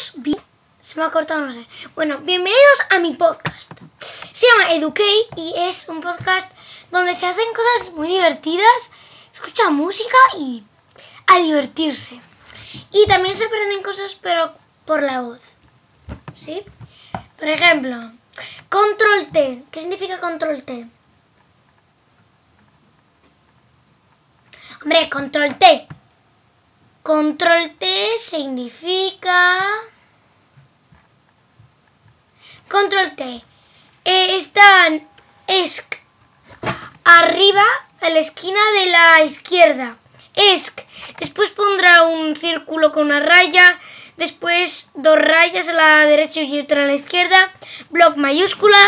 Se me ha cortado, no sé. Bueno, bienvenidos a mi podcast. Se llama Educate y es un podcast donde se hacen cosas muy divertidas, escucha música y a divertirse. Y también se aprenden cosas, pero por la voz. ¿Sí? Por ejemplo, control T. ¿Qué significa control T? Hombre, control T. Control T significa... Control T. Eh, están ESC arriba a la esquina de la izquierda. ESC. Después pondrá un círculo con una raya. Después dos rayas a la derecha y otra a la izquierda. Block mayúscula.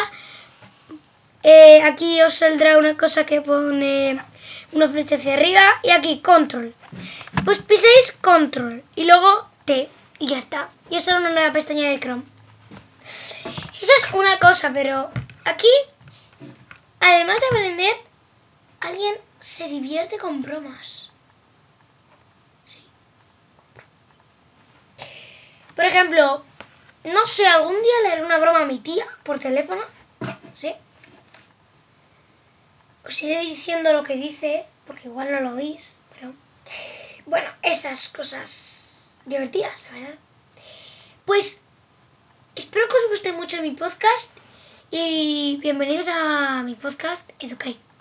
Eh, aquí os saldrá una cosa que pone una flecha hacia arriba. Y aquí control. Pues piséis control y luego T y ya está. Y eso es una nueva pestaña de Chrome. Es una cosa, pero aquí, además de aprender, alguien se divierte con bromas. Sí. Por ejemplo, no sé, algún día le haré una broma a mi tía por teléfono. ¿Sí? Os iré diciendo lo que dice, porque igual no lo oís, pero... Bueno, esas cosas divertidas, la verdad. Pues mucho mi podcast y bienvenidos a mi podcast Educate.